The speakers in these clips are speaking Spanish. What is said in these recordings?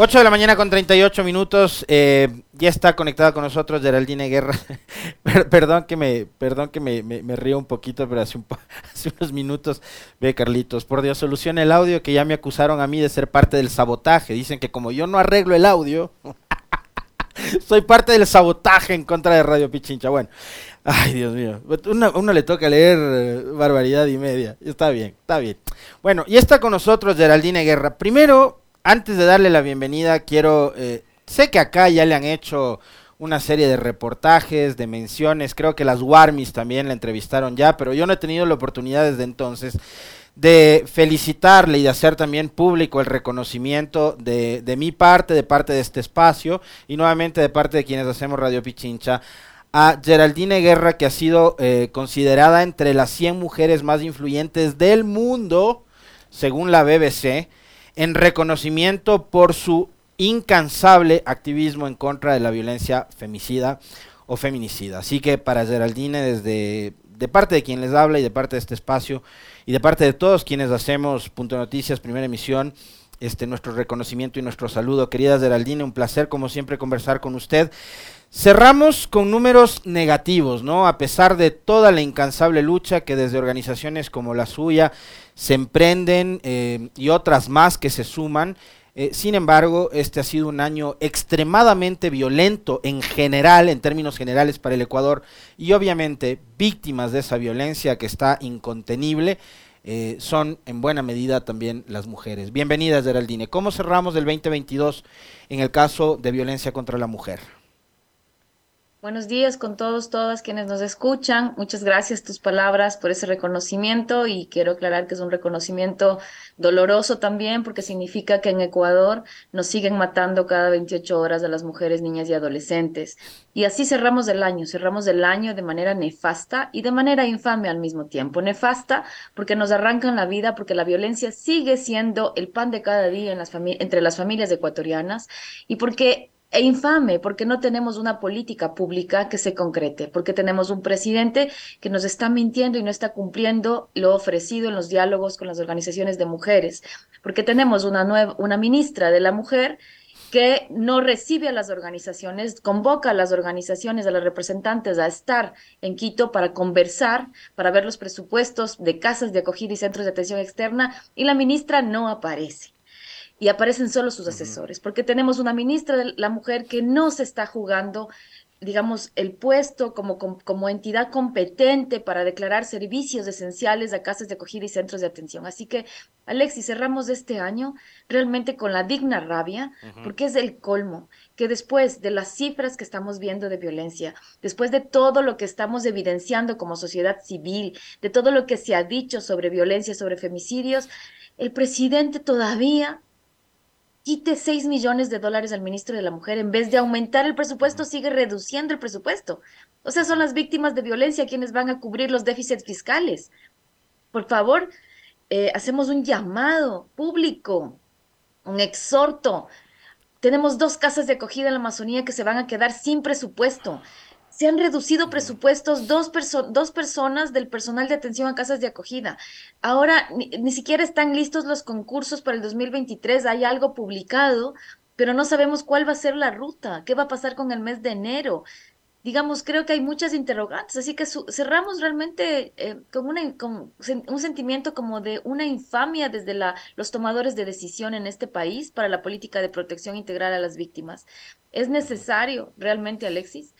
8 de la mañana con 38 minutos. Eh, ya está conectada con nosotros Geraldine Guerra. perdón que me, perdón que me, me, río un poquito, pero hace, un, hace unos minutos. Ve, Carlitos, por Dios, soluciona el audio que ya me acusaron a mí de ser parte del sabotaje. Dicen que como yo no arreglo el audio, soy parte del sabotaje en contra de Radio Pichincha. Bueno, ay, Dios mío. Uno, uno le toca leer eh, barbaridad y media. Está bien, está bien. Bueno, y está con nosotros Geraldine Guerra. Primero antes de darle la bienvenida, quiero, eh, sé que acá ya le han hecho una serie de reportajes, de menciones, creo que las Warmis también la entrevistaron ya, pero yo no he tenido la oportunidad desde entonces de felicitarle y de hacer también público el reconocimiento de, de mi parte, de parte de este espacio y nuevamente de parte de quienes hacemos Radio Pichincha a Geraldine Guerra, que ha sido eh, considerada entre las 100 mujeres más influyentes del mundo, según la BBC en reconocimiento por su incansable activismo en contra de la violencia femicida o feminicida. Así que para Geraldine, desde de parte de quien les habla y de parte de este espacio y de parte de todos quienes hacemos Punto Noticias, primera emisión, este nuestro reconocimiento y nuestro saludo. Querida Geraldine, un placer como siempre conversar con usted. Cerramos con números negativos, ¿no? A pesar de toda la incansable lucha que desde organizaciones como la suya se emprenden eh, y otras más que se suman. Eh, sin embargo, este ha sido un año extremadamente violento en general, en términos generales para el Ecuador, y obviamente víctimas de esa violencia que está incontenible. Eh, son en buena medida también las mujeres. Bienvenidas, Geraldine. ¿Cómo cerramos el 2022 en el caso de violencia contra la mujer? Buenos días con todos, todas quienes nos escuchan. Muchas gracias tus palabras por ese reconocimiento y quiero aclarar que es un reconocimiento doloroso también porque significa que en Ecuador nos siguen matando cada 28 horas a las mujeres, niñas y adolescentes. Y así cerramos el año, cerramos el año de manera nefasta y de manera infame al mismo tiempo. Nefasta porque nos arrancan la vida, porque la violencia sigue siendo el pan de cada día entre las familias ecuatorianas y porque e infame porque no tenemos una política pública que se concrete, porque tenemos un presidente que nos está mintiendo y no está cumpliendo lo ofrecido en los diálogos con las organizaciones de mujeres, porque tenemos una nueva una ministra de la mujer que no recibe a las organizaciones, convoca a las organizaciones, a los representantes a estar en Quito para conversar, para ver los presupuestos de casas de acogida y centros de atención externa, y la ministra no aparece y aparecen solo sus asesores, porque tenemos una ministra de la mujer que no se está jugando digamos, el puesto como, como, entidad competente para declarar servicios esenciales a casas de acogida y centros de atención. Así que, Alexis, cerramos este año realmente con la digna rabia, porque es el colmo que después de las cifras que estamos viendo de violencia, después de todo lo que estamos evidenciando como sociedad civil, de todo lo que se ha dicho sobre violencia, sobre femicidios, el presidente todavía quite 6 millones de dólares al ministro de la Mujer, en vez de aumentar el presupuesto, sigue reduciendo el presupuesto. O sea, son las víctimas de violencia quienes van a cubrir los déficits fiscales. Por favor, eh, hacemos un llamado público, un exhorto. Tenemos dos casas de acogida en la Amazonía que se van a quedar sin presupuesto se han reducido presupuestos dos, dos personas del personal de atención a casas de acogida. Ahora ni, ni, siquiera están listos los concursos para el 2023, hay algo publicado, pero no sabemos cuál va a ser la ruta, qué va a pasar con el mes de enero. Digamos, creo que hay muchas interrogantes, así que cerramos realmente eh, con, una, con un sentimiento como de una infamia desde la, los tomadores de decisión en este país para la política de protección integral a las víctimas. Es necesario realmente, Alexis,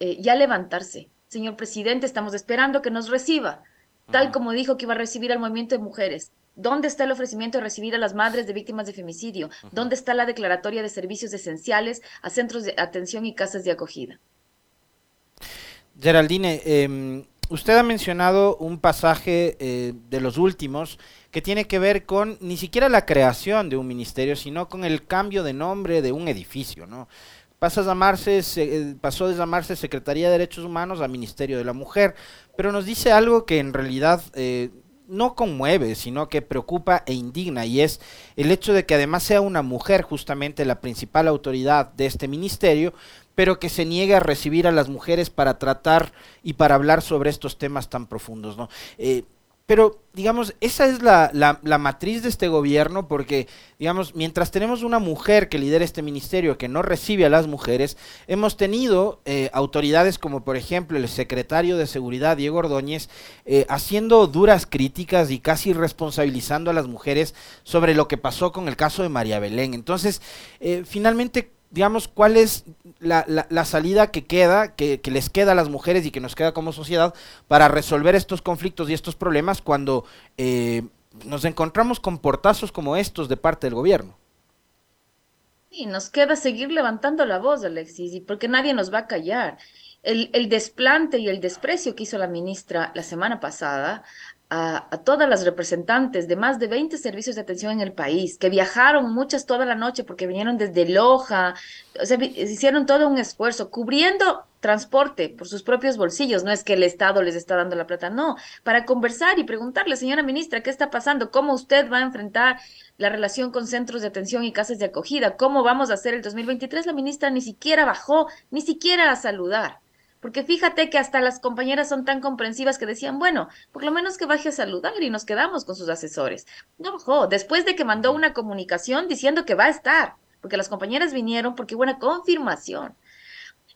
eh, ya levantarse. Señor presidente, estamos esperando que nos reciba, tal como dijo que iba a recibir al movimiento de mujeres. ¿Dónde está el ofrecimiento de recibir a las madres de víctimas de femicidio? ¿Dónde está la declaratoria de servicios esenciales a centros de atención y casas de acogida? Geraldine, em, usted ha mencionado un pasaje eh, de los últimos que tiene que ver con ni siquiera la creación de un ministerio, sino con el cambio de nombre de un edificio, ¿no? Pasa a llamarse, se, pasó de llamarse Secretaría de Derechos Humanos a Ministerio de la Mujer, pero nos dice algo que en realidad eh, no conmueve, sino que preocupa e indigna, y es el hecho de que además sea una mujer justamente la principal autoridad de este ministerio, pero que se niegue a recibir a las mujeres para tratar y para hablar sobre estos temas tan profundos. ¿no? Eh, pero, digamos, esa es la, la, matriz de este gobierno porque, digamos, mientras tenemos una mujer que lidera este ministerio que no recibe a las mujeres, hemos tenido eh, autoridades como, por ejemplo, el secretario de Seguridad, Diego Ordóñez, eh, haciendo duras críticas y casi responsabilizando a las mujeres sobre lo que pasó con el caso de María Belén. Entonces, eh, finalmente, digamos, cuál es la, la, salida que queda, que, les queda a las mujeres y que nos queda como sociedad para resolver estos conflictos y estos problemas cuando eh, nos encontramos con portazos como estos de parte del gobierno. Sí, nos queda seguir levantando la voz, Alexis, y porque nadie nos va a callar. El, el desplante y el desprecio que hizo la ministra la semana pasada a, todas las representantes de más de 20 servicios de atención en el país, que viajaron muchas toda la noche porque vinieron desde Loja, o sea, hicieron todo un esfuerzo cubriendo transporte por sus propios bolsillos, no es que el Estado les está dando la plata, no, para conversar y preguntarle, señora ministra, ¿qué está pasando? ¿Cómo usted va a enfrentar la relación con centros de atención y casas de acogida? ¿Cómo vamos a hacer el 2023? La ministra ni siquiera bajó, ni siquiera a saludar. Porque fíjate que hasta las compañeras son tan comprensivas que decían, bueno, por lo menos que baje a saludar y nos quedamos con sus asesores. No después de que mandó una comunicación diciendo que va a estar, porque las compañeras vinieron porque hubo una confirmación.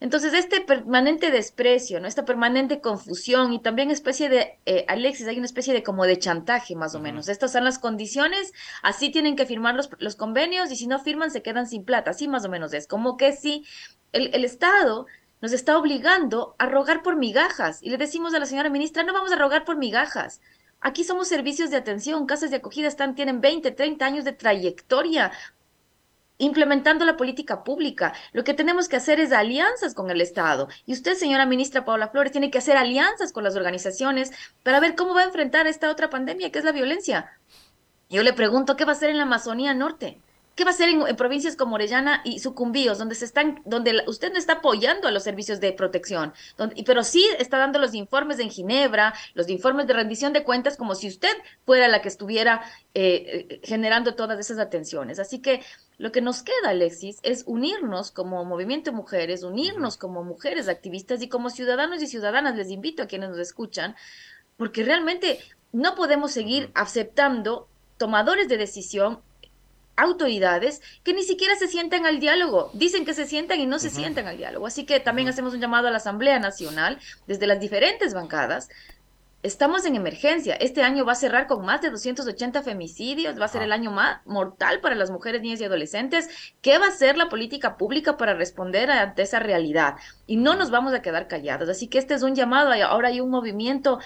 Entonces, este permanente desprecio, ¿no? esta permanente confusión y también especie de, eh, Alexis, hay una especie de como de chantaje más o menos. Estas son las condiciones, así tienen que firmar los, los, convenios y si no firman se quedan sin plata, así más o menos es. Como que si el, el Estado nos está obligando a rogar por migajas. Y le decimos a la señora ministra, no vamos a rogar por migajas. Aquí somos servicios de atención, casas de acogida están, tienen 20, 30 años de trayectoria implementando la política pública. Lo que tenemos que hacer es alianzas con el Estado. Y usted, señora ministra Paula Flores, tiene que hacer alianzas con las organizaciones para ver cómo va a enfrentar esta otra pandemia, que es la violencia. Yo le pregunto, ¿qué va a hacer en la Amazonía Norte? ¿Qué va a hacer en, provincias como Orellana y Sucumbíos, donde se están, donde usted no está apoyando a los servicios de protección, pero sí está dando los informes en Ginebra, los informes de rendición de cuentas, como si usted fuera la que estuviera eh, eh, generando todas esas atenciones. Así que lo que nos queda, Alexis, es unirnos como movimiento de mujeres, unirnos como mujeres activistas y como ciudadanos y ciudadanas. Les invito a quienes nos escuchan, porque realmente no podemos seguir aceptando tomadores de decisión autoridades que ni siquiera se sientan al diálogo. Dicen que se sientan y no se sientan al diálogo. Así que también hacemos un llamado a la Asamblea Nacional desde las diferentes bancadas. Estamos en emergencia. Este año va a cerrar con más de 280 femicidios. Va a ser el año más mortal para las mujeres, niñas y adolescentes. ¿Qué va a hacer la política pública para responder ante esa realidad? Y no nos vamos a quedar callados. Así que este es un llamado. Ahora hay un movimiento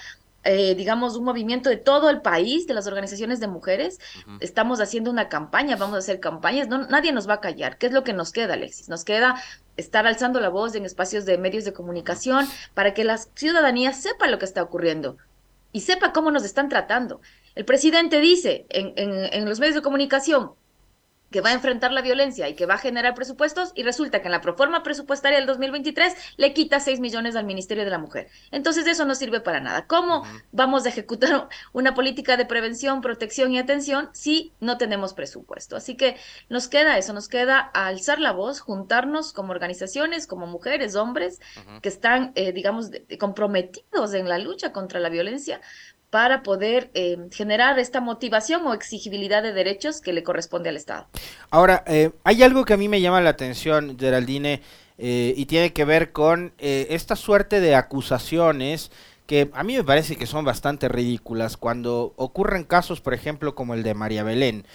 eh, digamos, un movimiento de todo el país, de las organizaciones de mujeres. Estamos haciendo una campaña, vamos a hacer campañas, no, nadie nos va a callar. ¿Qué es lo que nos queda, Alexis? Nos queda estar alzando la voz en espacios de medios de comunicación para que la ciudadanía sepa lo que está ocurriendo y sepa cómo nos están tratando. El presidente dice en, en, en los medios de comunicación, que va a enfrentar la violencia y que va a generar presupuestos y resulta que en la proforma presupuestaria del 2023 le quita 6 millones al Ministerio de la Mujer. Entonces eso no sirve para nada. ¿Cómo vamos a ejecutar una política de prevención, protección y atención si no tenemos presupuesto? Así que nos queda eso, nos queda alzar la voz, juntarnos como organizaciones, como mujeres, hombres, que están, eh, digamos, comprometidos en la lucha contra la violencia para poder eh, generar esta motivación o exigibilidad de derechos que le corresponde al Estado. Ahora, eh, hay algo que a mí me llama la atención, Geraldine, eh, y tiene que ver con esta suerte de acusaciones que a mí me parece que son bastante ridículas cuando ocurren casos, por ejemplo, como el de María Belén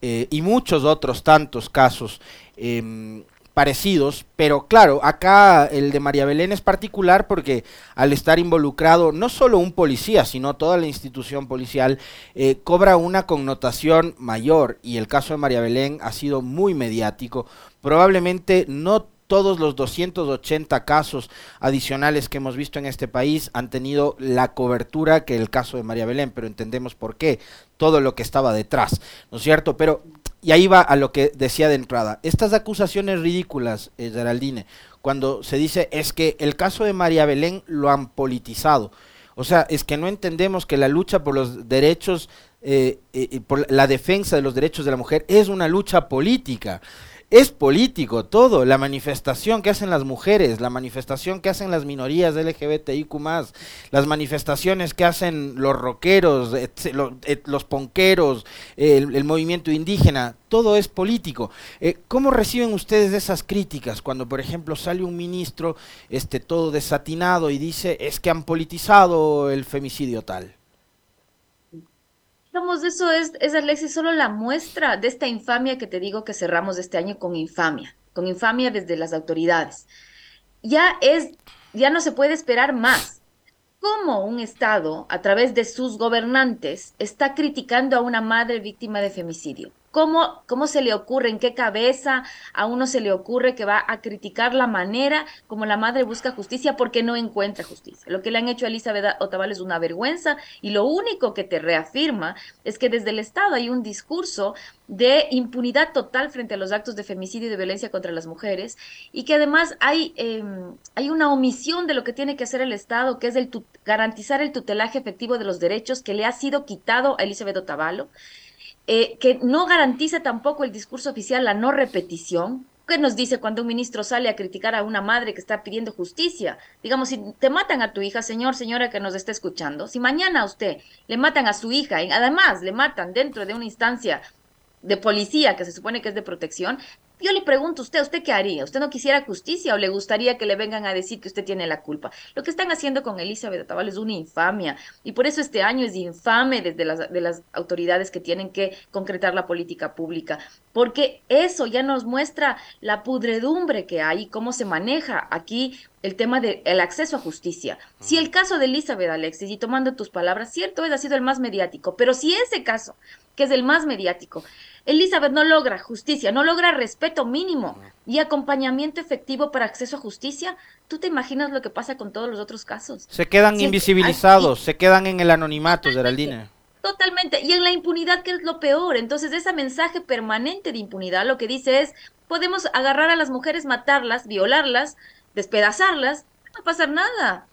y muchos otros tantos casos em, parecidos, pero claro, acá el de María Belén es particular porque al estar involucrado no solo un policía, sino toda la institución policial, eh, cobra una connotación mayor y el caso de María Belén ha sido muy mediático. Probablemente no todos los 280 casos adicionales que hemos visto en este país han tenido la cobertura que el caso de María Belén, pero entendemos por qué, todo lo que estaba detrás, ¿no es cierto? Pero y ahí va a lo que decía de entrada. Estas acusaciones ridículas, eh, Geraldine, cuando se dice es que el caso de María Belén lo han politizado. O sea, es que no entendemos que la lucha por los derechos, eh, eh, por la defensa de los derechos de la mujer es una lucha política. Es político todo, la manifestación que hacen las mujeres, la manifestación que hacen las minorías LGBTIQ+, las manifestaciones que hacen los rockeros, los, ponqueros, el, movimiento indígena, todo es político. Eh, ¿Cómo reciben ustedes esas críticas cuando, por ejemplo, sale un ministro este, todo desatinado y dice es que han politizado el femicidio tal? Digamos, eso es, es, Alexis, solo la muestra de esta infamia que te digo que cerramos este año con infamia, con infamia desde las autoridades. Ya es, ya no se puede esperar más. ¿Cómo un Estado, a través de sus gobernantes, está criticando a una madre víctima de femicidio? ¿Cómo, ¿Cómo se le ocurre, en qué cabeza a uno se le ocurre que va a criticar la manera como la madre busca justicia porque no encuentra justicia? Lo que le han hecho a Elizabeth Otaval es una vergüenza y lo único que te reafirma es que desde el Estado hay un discurso de impunidad total frente a los actos de femicidio y de violencia contra las mujeres y que además hay, em, hay una omisión de lo que tiene que hacer el Estado, que es el garantizar el tutelaje efectivo de los derechos que le ha sido quitado a Elizabeth Otavalo eh, que no garantiza tampoco el discurso oficial la no repetición. ¿Qué nos dice cuando un ministro sale a criticar a una madre que está pidiendo justicia? Digamos, si te matan a tu hija, señor, señora que nos está escuchando, si mañana a usted le matan a su hija y además le matan dentro de una instancia de policía que se supone que es de protección, yo le pregunto a usted, ¿usted qué haría? ¿Usted no quisiera justicia o le gustaría que le vengan a decir que usted tiene la culpa? Lo que están haciendo con Elizabeth Atabal es una infamia y por eso este año es infame desde las, de las autoridades que tienen que concretar la política pública, porque eso ya nos muestra la pudredumbre que hay y cómo se maneja aquí el tema del acceso a justicia. Si el caso de Elizabeth Alexis, y tomando tus palabras, cierto es, ha sido el más mediático, pero si ese caso, que es el más mediático, Elizabeth no logra justicia, no logra respeto mínimo y acompañamiento efectivo para acceso a justicia. ¿Tú te imaginas lo que pasa con todos los otros casos? Se quedan invisibilizados, se quedan en el anonimato, Geraldine. Totalmente, y en la impunidad, que es lo peor. Entonces, ese mensaje permanente de impunidad lo que dice es, podemos agarrar a las mujeres, matarlas, violarlas, despedazarlas, no va a pasar nada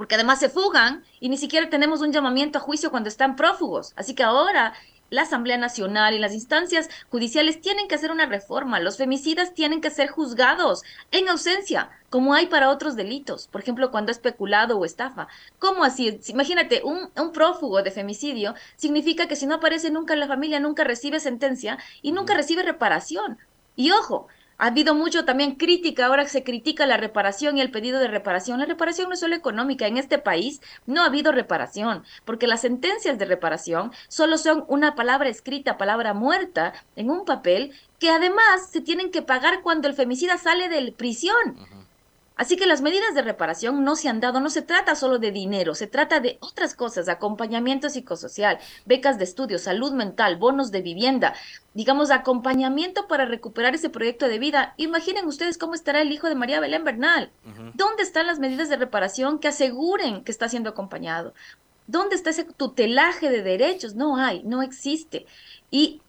porque además se fugan y ni siquiera tenemos un llamamiento a juicio cuando están prófugos. Así que ahora la Asamblea Nacional y las instancias judiciales tienen que hacer una reforma. Los femicidas tienen que ser juzgados en ausencia, como hay para otros delitos, por ejemplo, cuando es peculado o estafa. ¿Cómo así? Imagínate, un, un prófugo de femicidio significa que si no aparece nunca en la familia, nunca recibe sentencia y nunca recibe reparación. Y ojo, ha habido mucho también crítica, ahora se critica la reparación y el pedido de reparación. La reparación no es solo económica, en este país no ha habido reparación, porque las sentencias de reparación solo son una palabra escrita, palabra muerta en un papel que además se tienen que pagar cuando el femicida sale de prisión. Así que las medidas de reparación no se han dado, no se trata solo de dinero, se trata de otras cosas, acompañamiento psicosocial, becas de estudio, salud mental, bonos de vivienda, digamos, acompañamiento para recuperar ese proyecto de vida. Imaginen ustedes cómo estará el hijo de María Belén Bernal. ¿Dónde están las medidas de reparación que aseguren que está siendo acompañado? ¿Dónde está ese tutelaje de derechos? No hay, no existe. Y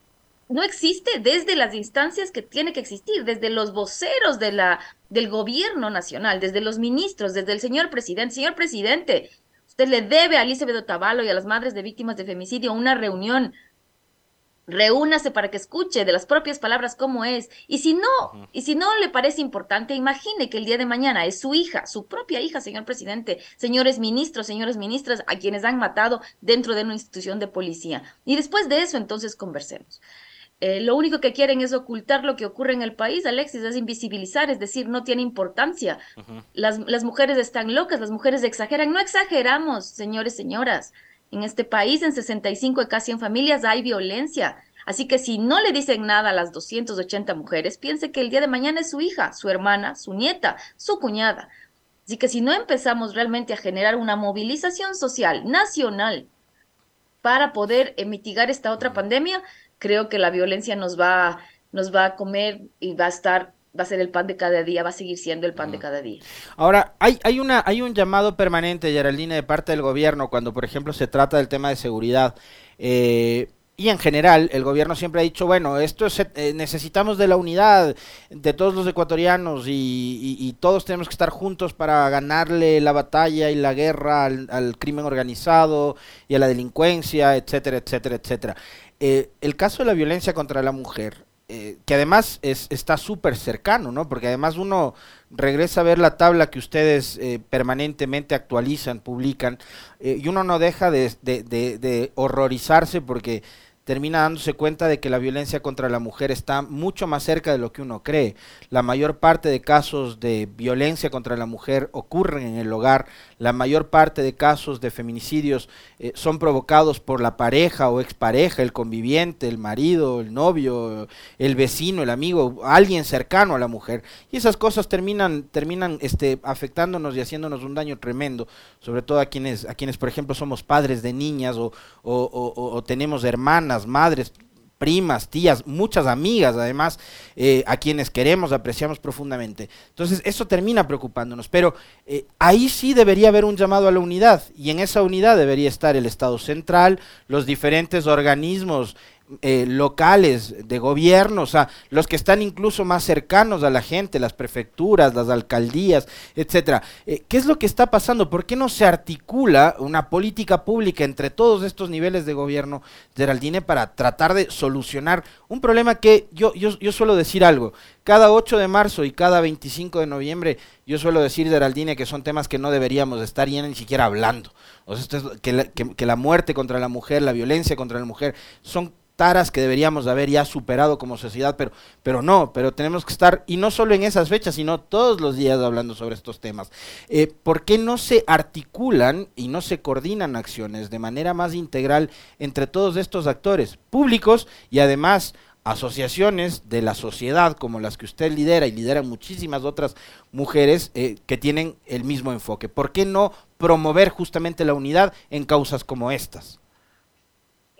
no existe desde las instancias que tiene que existir, desde los voceros de la, del gobierno nacional, desde los ministros, desde el señor presidente. Señor presidente, usted le debe a Elizabeth Otavalo y a las madres de víctimas de femicidio una reunión. Reúnase para que escuche de las propias palabras cómo es. Y si no, y si no le parece importante, imagine que el día de mañana es su hija, su propia hija, señor presidente, señores ministros, señores ministras, a quienes han matado dentro de una institución de policía. Y después de eso, entonces conversemos. Eh, lo único que quieren es ocultar lo que ocurre en el país, Alexis, es invisibilizar, es decir, no tiene importancia. las, las, mujeres están locas, las mujeres exageran. No exageramos, señores, señoras. En este país, en 65 de casi en familias, hay violencia. Así que si no le dicen nada a las 280 mujeres, piense que el día de mañana es su hija, su hermana, su nieta, su cuñada. Así que si no empezamos realmente a generar una movilización social nacional para poder eh, mitigar esta otra pandemia, creo que la violencia nos va, nos va a comer y va a estar va a ser el pan de cada día, va a seguir siendo el pan de cada día. Ahora, hay, hay, una, hay un llamado permanente, Geraldine, de parte del gobierno cuando, por ejemplo, se trata del tema de seguridad. Eh, y en general, el gobierno siempre ha dicho, bueno, esto es, eh, necesitamos de la unidad de todos los ecuatorianos y, todos tenemos que estar juntos para ganarle la batalla y la guerra al, al crimen organizado y a la delincuencia, etcétera, etcétera, etcétera. Eh, el caso de la violencia contra la mujer eh, que además es, está súper cercano, ¿no? Porque además uno regresa a ver la tabla que ustedes eh, permanentemente actualizan, publican, y uno no deja de, de, de horrorizarse porque termina dándose cuenta de que la violencia contra la mujer está mucho más cerca de lo que uno cree. La mayor parte de casos de violencia contra la mujer ocurren en el hogar, la mayor parte de casos de feminicidios eh, son provocados por la pareja o expareja, el conviviente, el marido, el novio, el vecino, el amigo, alguien cercano a la mujer. Y esas cosas terminan, terminan este, afectándonos y haciéndonos un daño tremendo, sobre todo a quienes, a quienes por ejemplo, somos padres de niñas o, o tenemos hermanas madres, primas, tías, muchas amigas además, eh, a quienes queremos, apreciamos profundamente. Entonces, eso termina preocupándonos, pero eh, ahí sí debería haber un llamado a la unidad, y en esa unidad debería estar el Estado central, los diferentes organismos eh, locales de gobierno, o sea, los que están incluso más cercanos a la gente, las prefecturas, las alcaldías, etcétera. Eh, ¿Qué es lo que está pasando? ¿Por qué no se articula una política pública entre todos estos niveles de gobierno, Geraldine, para tratar de solucionar un problema que yo, yo, yo suelo decir algo, cada 8 de marzo y cada 25 de noviembre, yo suelo decir, Geraldine, que son temas que no deberíamos estar ya ni siquiera hablando. O sea, que, que, que la muerte contra la mujer, la violencia contra la mujer, son taras que deberíamos haber ya superado como sociedad, pero, pero no, pero tenemos que estar, y no solo en esas fechas, sino todos los días hablando sobre estos temas. Eh, ¿Por qué no se articulan y no se coordinan acciones de manera más integral entre todos estos actores públicos y además asociaciones de la sociedad como las que usted lidera y lidera muchísimas otras mujeres eh, que tienen el mismo enfoque? ¿Por qué no promover justamente la unidad en causas como estas?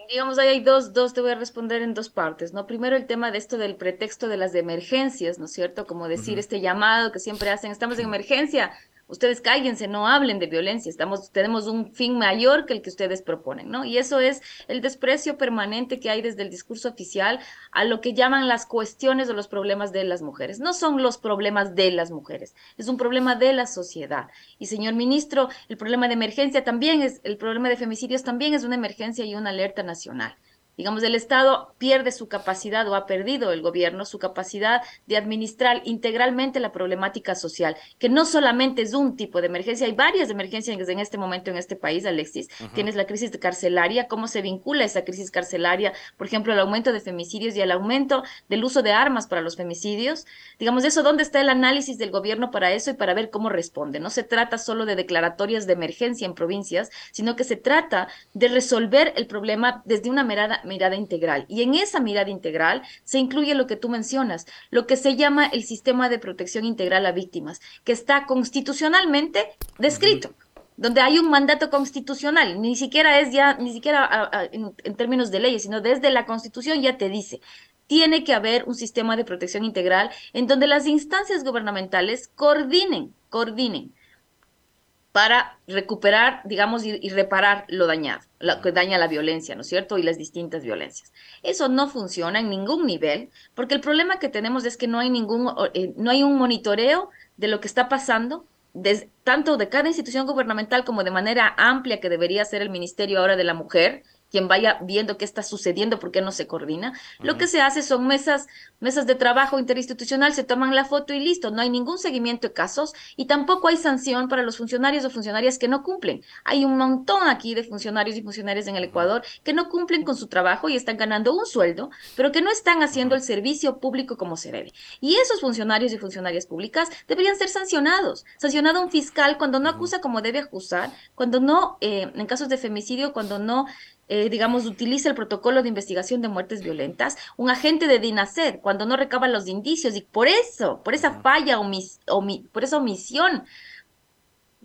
Digamos, ahí hay dos, dos, te voy a responder en dos partes, ¿no? Primero el tema de esto del pretexto de las emergencias, ¿no es cierto? Como decir este llamado que siempre hacen, estamos en emergencia, ustedes cállense, no hablen de violencia, estamos, tenemos un fin mayor que el que ustedes proponen, ¿no? Y eso es el desprecio permanente que hay desde el discurso oficial a lo que llaman las cuestiones o los problemas de las mujeres. No son los problemas de las mujeres, es un problema de la sociedad. Y señor ministro, el problema de emergencia también es, el problema de femicidios también es una emergencia y una alerta nacional. Digamos, el Estado pierde su capacidad o ha perdido el gobierno su capacidad de administrar integralmente la problemática social, que no solamente es un tipo de emergencia, hay varias emergencias en este momento en este país, Alexis. Tienes la crisis carcelaria, cómo se vincula esa crisis carcelaria, por ejemplo, el aumento de femicidios y el aumento del uso de armas para los femicidios. Digamos, eso, ¿dónde está el análisis del gobierno para eso y para ver cómo responde? No se trata solo de declaratorias de emergencia en provincias, sino que se trata de resolver el problema desde una mirada mirada integral. Y en esa mirada integral se incluye lo que tú mencionas, lo que se llama el sistema de protección integral a víctimas, que está constitucionalmente descrito donde hay un mandato constitucional, ni siquiera es ya, ni siquiera en, en, términos de leyes, sino desde la constitución ya te dice, tiene que haber un sistema de protección integral en donde las instancias gubernamentales coordinen, coordinen para recuperar, digamos, y, reparar lo dañado, lo que daña la violencia, ¿no es cierto? Y las distintas violencias. Eso no funciona en ningún nivel, porque el problema que tenemos es que no hay ningún, eh, no hay un monitoreo de lo que está pasando, tanto de cada institución gubernamental como de manera amplia que debería ser el Ministerio ahora de la Mujer, quien vaya viendo qué está sucediendo, por qué no se coordina. Lo que se hace son mesas, mesas de trabajo interinstitucional, se toman la foto y listo, no hay ningún seguimiento de casos y tampoco hay sanción para los funcionarios o funcionarias que no cumplen. Hay un montón aquí de funcionarios y funcionarias en el Ecuador que no cumplen con su trabajo y están ganando un sueldo, pero que no están haciendo el servicio público como se debe. Y esos funcionarios y funcionarias públicas deberían ser sancionados. Sancionado un fiscal cuando no acusa como debe acusar, cuando no, eh, en casos de femicidio, cuando no eh, digamos, utiliza el protocolo de investigación de muertes violentas, un agente de DINASED, cuando no recaba los indicios, y por eso, por esa falla, omis, por esa omisión,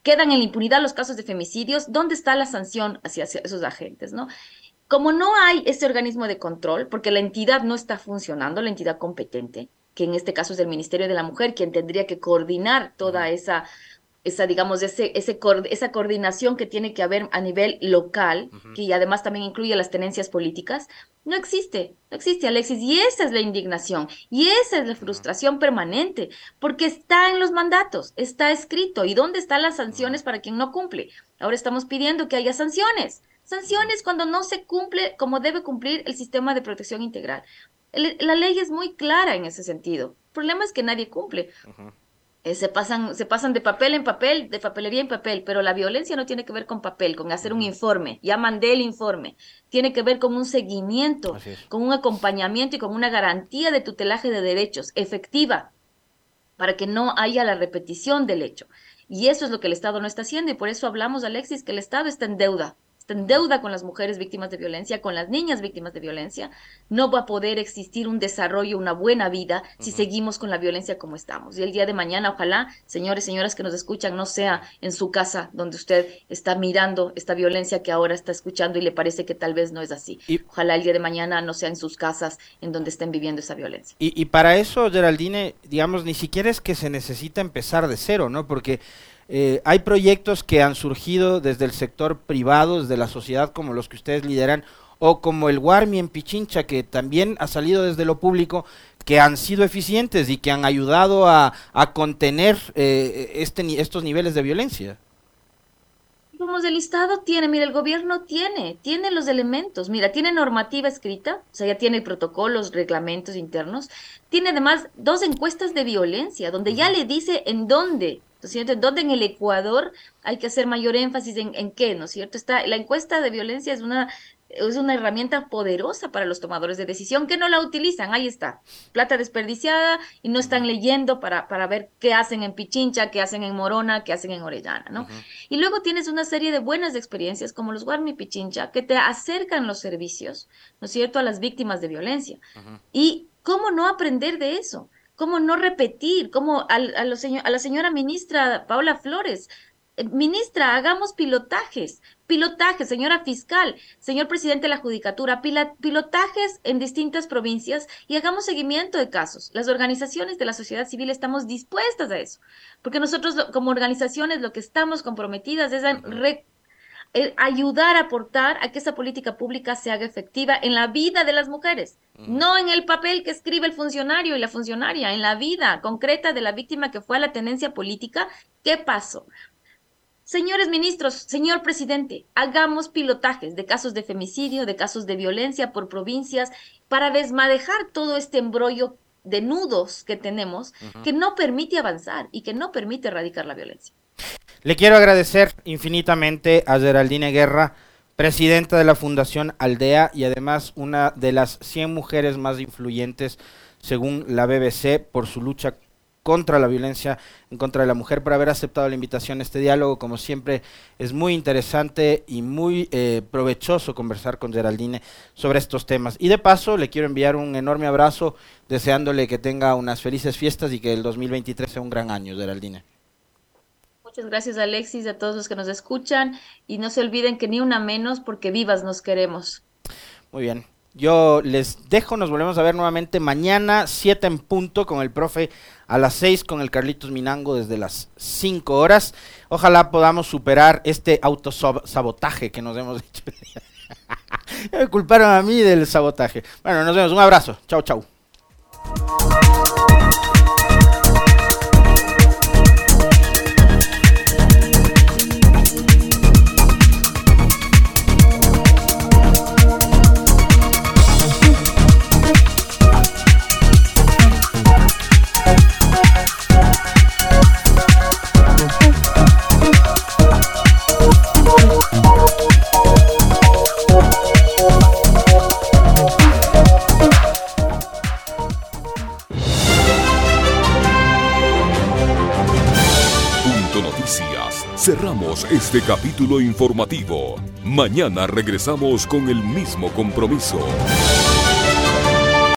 quedan en la impunidad los casos de femicidios, ¿dónde está la sanción hacia, esos agentes, no? Como no hay ese organismo de control, porque la entidad no está funcionando, la entidad competente, que en este caso es el Ministerio de la Mujer, quien tendría que coordinar toda esa esa, digamos, ese, ese, esa coordinación que tiene que haber a nivel local, que además también incluye las tenencias políticas, no existe, no existe, Alexis. Y esa es la indignación, y esa es la frustración permanente, porque está en los mandatos, está escrito. ¿Y dónde están las sanciones para quien no cumple? Ahora estamos pidiendo que haya sanciones. Sanciones cuando no se cumple como debe cumplir el sistema de protección integral. la ley es muy clara en ese sentido. El problema es que nadie cumple. Eh, se, pasan, se pasan de papel en papel, de papelería en papel, pero la violencia no tiene que ver con papel, con hacer un informe. Ya mandé el informe. Tiene que ver con un seguimiento, con un acompañamiento y con una garantía de tutelaje de derechos efectiva para que no haya la repetición del hecho. Y eso es lo que el Estado no está haciendo y por eso hablamos, Alexis, que el Estado está en deuda está en deuda con las mujeres víctimas de violencia, con las niñas víctimas de violencia, no va a poder existir un desarrollo, una buena vida si seguimos con la violencia como estamos. Y el día de mañana, ojalá, señores, señoras que nos escuchan, no sea en su casa donde usted está mirando esta violencia que ahora está escuchando y le parece que tal vez no es así. ojalá el día de mañana no sea en sus casas en donde estén viviendo esa violencia. Y, y para eso, Geraldine, digamos, ni siquiera es que se necesita empezar de cero, ¿no? Porque eh, hay proyectos que han surgido desde el sector privado, desde la sociedad, como los que ustedes lideran, o como el Warmi en Pichincha, que también ha salido desde lo público, que han sido eficientes y que han ayudado a, contener eh, este, estos niveles de violencia. Como el Estado tiene, mira, el gobierno tiene, tiene los elementos, mira, tiene normativa escrita, o sea, ya tiene protocolos, reglamentos internos, tiene además dos encuestas de violencia, donde ya le dice en dónde ¿no es cierto? ¿Dónde en el Ecuador hay que hacer mayor énfasis en, en qué, ¿no es cierto? Está, la encuesta de violencia es una, es una herramienta poderosa para los tomadores de decisión que no la utilizan. Ahí está, plata desperdiciada y no están leyendo para, para ver qué hacen en Pichincha, qué hacen en Morona, qué hacen en Orellana, ¿no? Y luego tienes una serie de buenas experiencias como los Guarmi Pichincha que te acercan los servicios, ¿no es cierto?, a las víctimas de violencia. Y cómo no aprender de eso. ¿Cómo no repetir? ¿Cómo a, la señora ministra Paula Flores? Eh, ministra, hagamos pilotajes, pilotajes, señora fiscal, señor presidente de la Judicatura, pilotajes en distintas provincias y hagamos seguimiento de casos. Las organizaciones de la sociedad civil estamos dispuestas a eso, porque nosotros como organizaciones lo que estamos comprometidas es a ayudar a aportar a que esa política pública se haga efectiva en la vida de las mujeres, no en el papel que escribe el funcionario y la funcionaria, en la vida concreta de la víctima que fue a la tenencia política. ¿Qué pasó? Señores ministros, señor presidente, hagamos pilotajes de casos de femicidio, de casos de violencia por provincias, para desmadejar todo este embrollo de nudos que tenemos que no permite avanzar y que no permite erradicar la violencia. Le quiero agradecer infinitamente a Geraldine Guerra, presidenta de la Fundación Aldea y además una de las 100 mujeres más influyentes según la BBC por su lucha contra la violencia en contra de la mujer, por haber aceptado la invitación a este diálogo. Como siempre, es muy interesante y muy eh, provechoso conversar con Geraldine sobre estos temas. Y de paso, le quiero enviar un enorme abrazo, deseándole que tenga unas felices fiestas y que el 2023 sea un gran año, Geraldine. Muchas gracias Alexis, a todos los que nos escuchan y no se olviden que ni una menos porque vivas nos queremos. Muy bien. Yo les dejo, nos volvemos a ver nuevamente mañana, 7 en punto, con el profe, a las 6 con el Carlitos Minango desde las 5 horas. Ojalá podamos superar este autosabotaje que nos hemos hecho. Me culparon a mí del sabotaje. Bueno, nos vemos, un abrazo. Chau, chau. Capítulo informativo. Mañana regresamos con el mismo compromiso.